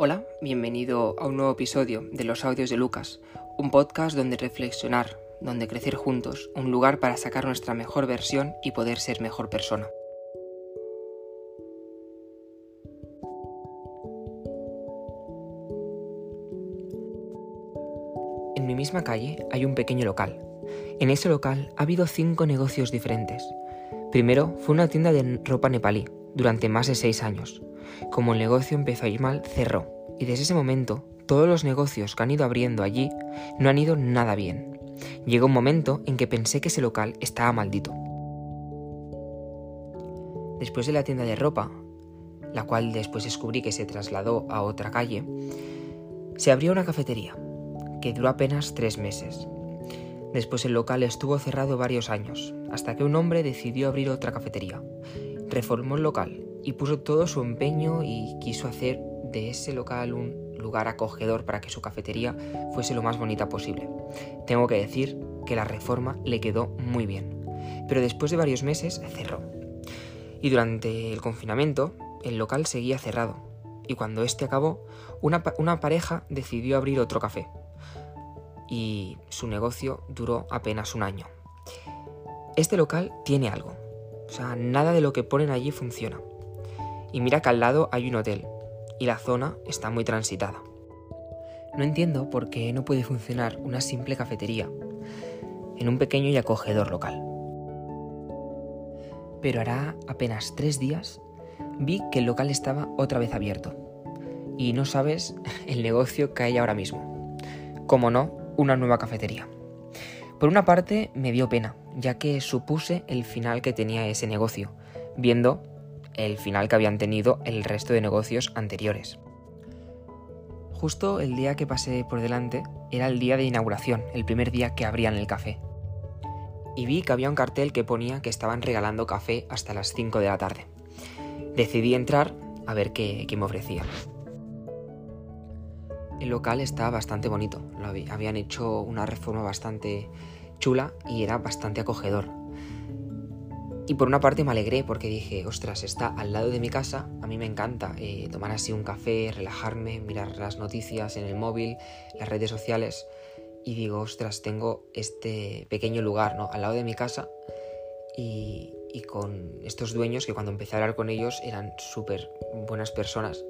Hola, bienvenido a un nuevo episodio de Los Audios de Lucas, un podcast donde reflexionar, donde crecer juntos, un lugar para sacar nuestra mejor versión y poder ser mejor persona. En mi misma calle hay un pequeño local. En ese local ha habido cinco negocios diferentes. Primero fue una tienda de ropa nepalí, durante más de seis años. Como el negocio empezó a ir mal, cerró. Y desde ese momento, todos los negocios que han ido abriendo allí no han ido nada bien. Llegó un momento en que pensé que ese local estaba maldito. Después de la tienda de ropa, la cual después descubrí que se trasladó a otra calle, se abrió una cafetería, que duró apenas tres meses. Después el local estuvo cerrado varios años, hasta que un hombre decidió abrir otra cafetería. Reformó el local y puso todo su empeño y quiso hacer de ese local un lugar acogedor para que su cafetería fuese lo más bonita posible. Tengo que decir que la reforma le quedó muy bien, pero después de varios meses cerró. Y durante el confinamiento, el local seguía cerrado, y cuando este acabó, una, pareja decidió abrir otro café, y su negocio duró apenas un año. Este local tiene algo, o sea, nada de lo que ponen allí funciona. Y mira que al lado hay un hotel, y la zona está muy transitada. No entiendo por qué no puede funcionar una simple cafetería en un pequeño y acogedor local. Pero hará apenas tres días vi que el local estaba otra vez abierto. Y no sabes el negocio que hay ahora mismo. Como no, una nueva cafetería. Por una parte me dio pena, ya que supuse el final que tenía ese negocio, viendo el final que habían tenido el resto de negocios anteriores. Justo el día que pasé por delante era el día de inauguración, el primer día que abrían el café. Y vi que había un cartel que ponía que estaban regalando café hasta las 5 de la tarde. Decidí entrar a ver qué, me ofrecían. El local estaba bastante bonito, habían hecho una reforma bastante chula y era bastante acogedor. Y por una parte me alegré porque dije, ostras, está al lado de mi casa, a mí me encanta eh, tomar así un café, relajarme, mirar las noticias en el móvil, las redes sociales, y digo, ostras, tengo este pequeño lugar, ¿no? Al lado de mi casa y, con estos dueños que cuando empecé a hablar con ellos eran súper buenas personas,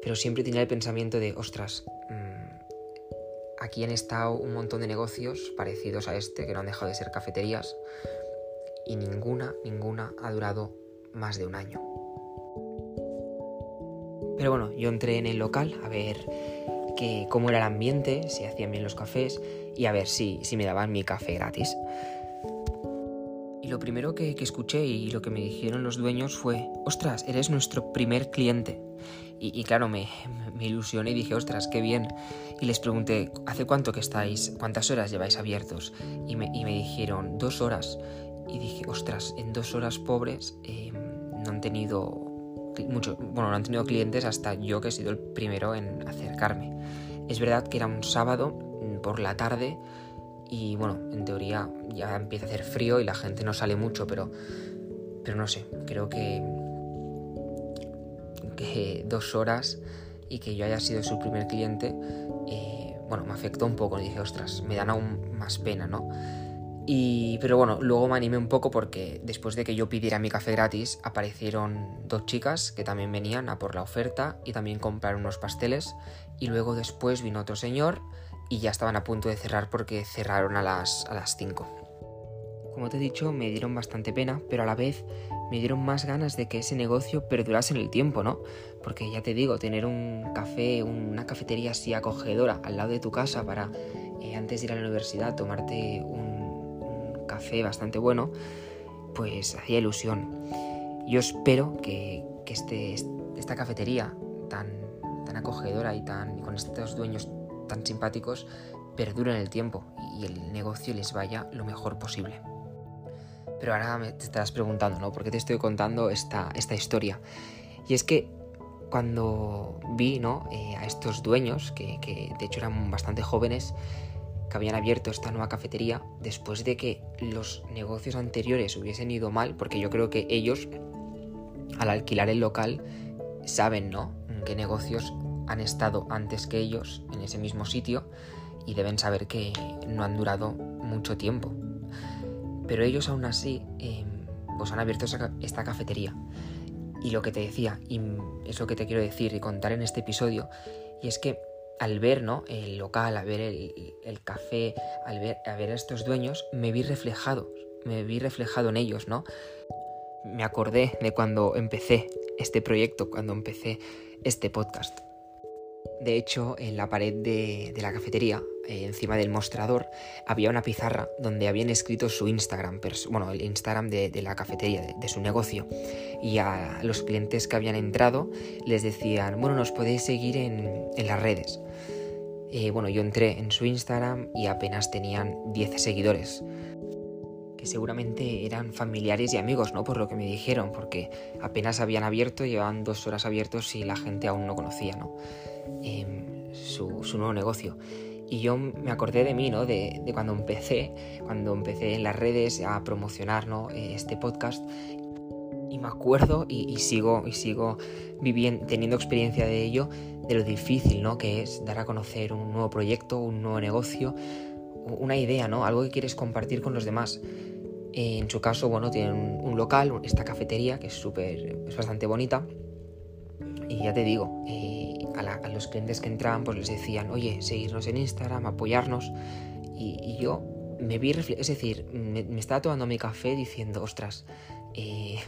pero siempre tenía el pensamiento de, ostras, mm, aquí han estado un montón de negocios parecidos a este que no han dejado de ser cafeterías y ninguna, ninguna ha durado más de un año. Pero bueno, yo entré en el local a ver que, cómo era el ambiente, si hacían bien los cafés y a ver si, si me daban mi café gratis. Y lo primero que, escuché y lo que me dijeron los dueños fue, ostras, eres nuestro primer cliente. Y, claro, me, me, ilusioné y dije, ostras, qué bien. Y les pregunté, ¿hace cuánto que estáis? ¿Cuántas horas lleváis abiertos? Y me, y me dijeron, dos horas y dije, ostras, en dos horas pobres eh, no han tenido mucho, bueno, no han tenido clientes hasta yo que he sido el primero en acercarme. Es verdad que era un sábado mm, por la tarde y bueno, en teoría ya empieza a hacer frío y la gente no sale mucho, pero, pero no sé, creo que, que dos horas y que yo haya sido su primer cliente, eh, bueno, me afectó un poco. Dije, ostras, me dan aún más pena, ¿no? Y, pero bueno, luego me animé un poco porque después de que yo pidiera mi café gratis, aparecieron dos chicas que también venían a por la oferta y también compraron unos pasteles. Y luego después vino otro señor y ya estaban a punto de cerrar porque cerraron a las, a las 5. Como te he dicho, me dieron bastante pena, pero a la vez me dieron más ganas de que ese negocio perdurase en el tiempo, ¿no? Porque ya te digo, tener un café, una cafetería así acogedora al lado de tu casa para eh, antes de ir a la universidad tomarte un café bastante bueno, pues hacía ilusión. Yo espero que, este, esta cafetería tan, tan acogedora y tan, con estos dueños tan simpáticos perdure en el tiempo y el negocio les vaya lo mejor posible. Pero ahora me te estarás preguntando, ¿no? ¿Por qué te estoy contando esta, esta historia? Y es que cuando vi ¿no? Eh, a estos dueños, que, que, de hecho eran bastante jóvenes, que habían abierto esta nueva cafetería después de que los negocios anteriores hubiesen ido mal, porque yo creo que ellos, al alquilar el local, saben, ¿no? qué negocios han estado antes que ellos en ese mismo sitio y deben saber que no han durado mucho tiempo. Pero ellos aún así em, pues han abierto esta cafetería. Y lo que te decía, y es lo que te quiero decir y contar en este episodio, y es que al ver ¿no? el local, al ver el, café, al ver, a ver a estos dueños, me vi reflejado, me vi reflejado en ellos, ¿no? Me acordé de cuando empecé este proyecto, cuando empecé este podcast. De hecho, en la pared de, la cafetería, eh, encima del mostrador, había una pizarra donde habían escrito su Instagram, bueno, el Instagram de, la cafetería, de, su negocio. Y a los clientes que habían entrado les decían, bueno, nos podéis seguir en, las redes. Eh, bueno, yo entré en su Instagram y apenas tenían 10 seguidores seguramente eran familiares y amigos, ¿no? Por lo que me dijeron, porque apenas habían abierto, llevaban dos horas abiertos y la gente aún no conocía, ¿no? Em, su, nuevo negocio. Y yo me acordé de mí, ¿no? De, cuando empecé, cuando empecé en las redes a promocionar, ¿no? Eh, este podcast. Y me acuerdo y, sigo, y sigo viviendo, teniendo experiencia de ello, de lo difícil, ¿no? Que es dar a conocer un nuevo proyecto, un nuevo negocio, una idea, ¿no? Algo que quieres compartir con los demás. En su caso, bueno, tienen un, local, esta cafetería, que es súper, es bastante bonita. Y ya te digo, eh, a, los clientes que entraban, pues les decían, oye, seguirnos en Instagram, apoyarnos. Y, yo me vi, es decir, me, estaba tomando mi café diciendo, ostras, eh,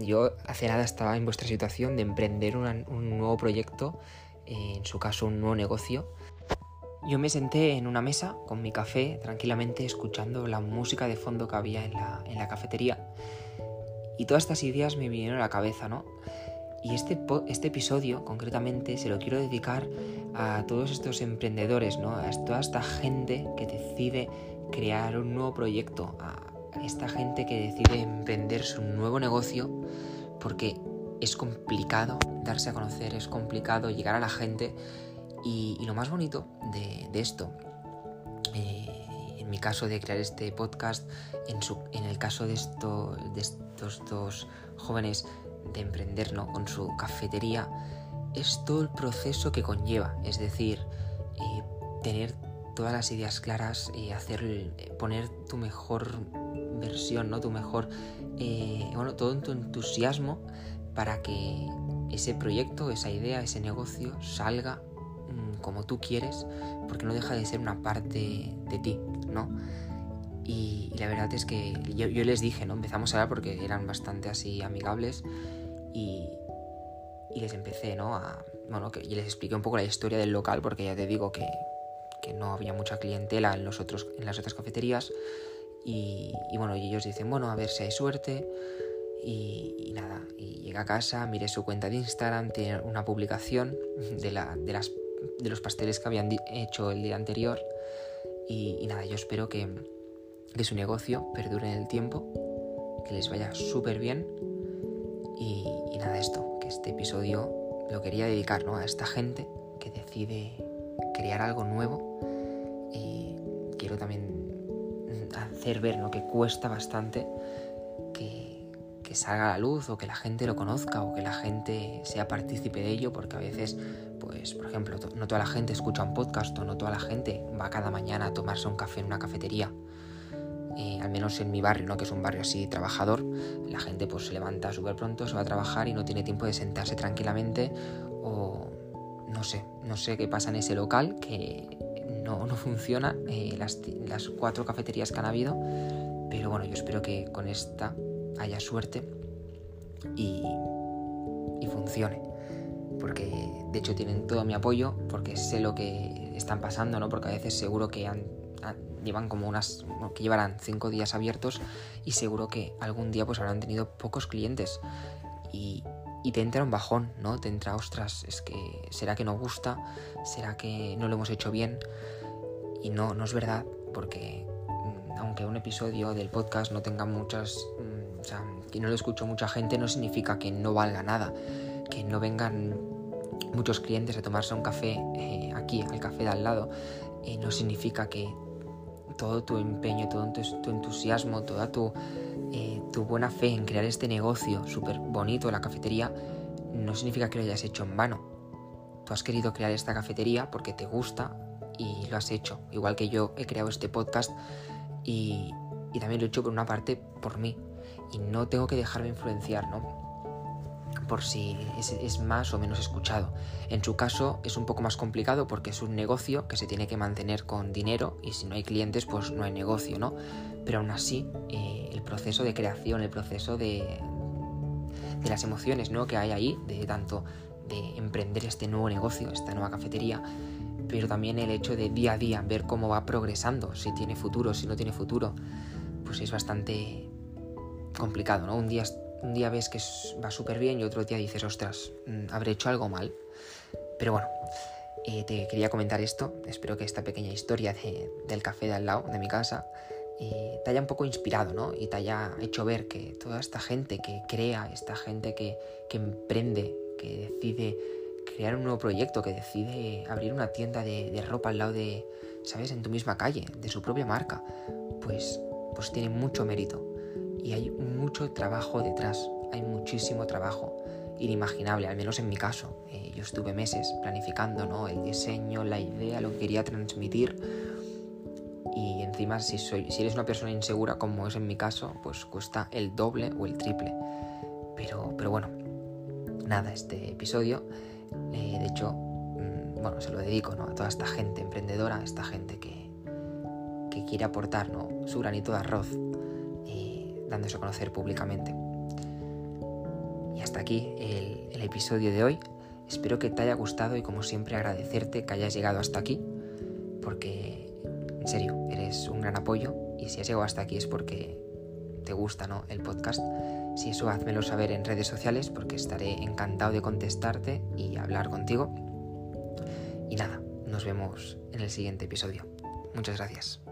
yo hace nada estaba en vuestra situación de emprender un nuevo proyecto, eh, en su caso un nuevo negocio, yo me senté en una mesa con mi café tranquilamente escuchando la música de fondo que había en la, cafetería y todas estas ideas me vinieron a la cabeza, ¿no? Y este, este episodio concretamente se lo quiero dedicar a todos estos emprendedores, ¿no? A toda esta gente que decide crear un nuevo proyecto, a esta gente que decide emprender su nuevo negocio porque es complicado darse a conocer, es complicado llegar a la gente y, lo más bonito de, esto, eh, en mi caso de crear este podcast, en, el caso de, esto, de estos dos jóvenes de emprender con su cafetería, es todo el proceso que conlleva, es decir, eh, tener todas las ideas claras, y hacer, poner tu mejor versión, ¿no? tu mejor, eh, bueno, todo tu entusiasmo para que ese proyecto, esa idea, ese negocio salga como tú quieres, porque no deja de ser una parte de ti, ¿no? Y, la verdad es que yo, les dije, ¿no? Empezamos a hablar porque eran bastante así amigables y, les empecé, ¿no? Bueno, y les expliqué un poco la historia del local porque ya te digo que, no había mucha clientela en, los otros, en las otras cafeterías y, bueno, y ellos dicen, bueno, a ver si hay suerte y, nada, y llega a casa, mire su cuenta de Instagram, tiene una publicación de, la, de las de los pasteles que habían hecho el día anterior. Y, nada, yo espero que, que, su negocio perdure en el tiempo, que les vaya súper bien. Y, nada, esto, que este episodio lo quería dedicar ¿no? a esta gente que decide crear algo nuevo. Y quiero también hacer ver ¿no? que cuesta bastante que, que salga a la luz o que la gente lo conozca o que la gente sea partícipe de ello, porque a veces pues por ejemplo, no toda la gente escucha un podcast o no toda la gente va cada mañana a tomarse un café en una cafetería. Eh, al menos en mi barrio, ¿no? que es un barrio así trabajador, la gente pues se levanta súper pronto, se va a trabajar y no tiene tiempo de sentarse tranquilamente o no sé, no sé qué pasa en ese local que no, funciona eh, las, las cuatro cafeterías que han habido, pero bueno, yo espero que con esta haya suerte y, y funcione porque de hecho tienen todo mi apoyo, porque sé lo que están pasando, ¿no? Porque a veces seguro que han, llevan como unas, que llevarán cinco días abiertos y seguro que algún día pues habrán tenido pocos clientes y, y te entra un bajón, ¿no? Te entra, ostras, es que será que no gusta, será que no lo hemos hecho bien y no, no es verdad, porque mm, aunque un episodio del podcast no tenga muchas, mm, o sea, que no lo escucho mucha gente, no significa que no valga nada que no vengan muchos clientes a tomarse un café eh, aquí, al café de al lado, eh, no significa que todo tu empeño, todo tu, entusiasmo, toda tu, eh, tu, buena fe en crear este negocio súper bonito, la cafetería, no significa que lo hayas hecho en vano. tú has querido crear esta cafetería porque te gusta y lo has hecho. Igual que yo he creado este podcast y, también lo he hecho por una parte por mí. Y no tengo que dejarme influenciar, ¿no? Por si es, más o menos escuchado. En su caso es un poco más complicado porque es un negocio que se tiene que mantener con dinero y si no hay clientes pues no hay negocio, ¿no? Pero aún así eh, el proceso de creación, el proceso de, de las emociones ¿no? que hay ahí, de tanto de emprender este nuevo negocio, esta nueva cafetería, pero también el hecho de día a día ver cómo va progresando, si tiene futuro, si no tiene futuro, pues es bastante complicado, ¿no? Un día, un día ves que va súper bien y otro día dices, ostras, mm, habré hecho algo mal. Pero bueno, eh, te quería comentar esto, espero que esta pequeña historia del café de al lado de mi casa eh, te haya un poco inspirado, ¿no? Y te haya hecho ver que toda esta gente que crea, esta gente que, que emprende, que decide crear un nuevo proyecto, que decide abrir una tienda de, ropa al lado de, ¿sabes?, en tu misma calle, de su propia marca, pues, pues tiene mucho mérito. Y hay mucho trabajo detrás, hay muchísimo trabajo, inimaginable, al menos en mi caso. Eh, yo estuve meses planificando, ¿no?, el diseño, la idea, lo que quería transmitir. Y encima, si, soy, si eres una persona insegura, como es en mi caso, pues cuesta el doble o el triple. Pero, pero bueno, nada, este episodio eh, de hecho, mm, bueno, se lo dedico a toda esta gente emprendedora, a esta gente que, que quiere aportar su granito de arroz dándose a conocer públicamente. Y hasta aquí el, el episodio de hoy. Espero que te haya gustado y como siempre agradecerte que hayas llegado hasta aquí, porque en serio, eres un gran apoyo y si has llegado hasta aquí es porque te gusta ¿no? el podcast. Si eso, házmelo saber en redes sociales porque estaré encantado de contestarte y hablar contigo. Y nada, nos vemos en el siguiente episodio. Muchas gracias.